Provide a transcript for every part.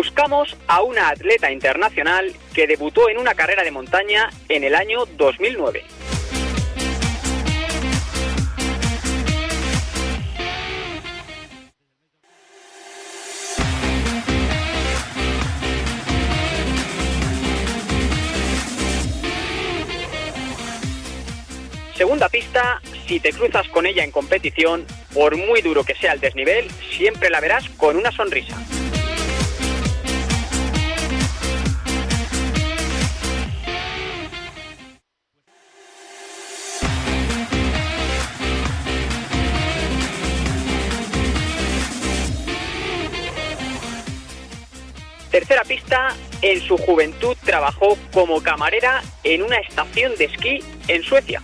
buscamos a una atleta internacional que debutó en una carrera de montaña en el año 2009. Segunda pista, si te cruzas con ella en competición, por muy duro que sea el desnivel, siempre la verás con una sonrisa. Tercera pista, en su juventud trabajó como camarera en una estación de esquí en Suecia.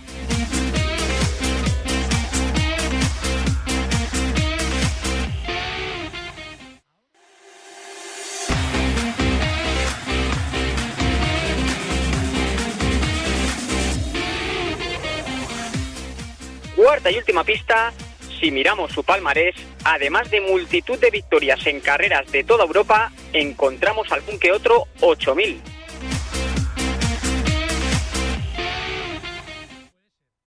Cuarta y última pista, si miramos su palmarés, además de multitud de victorias en carreras de toda Europa, encontramos algún que otro 8000.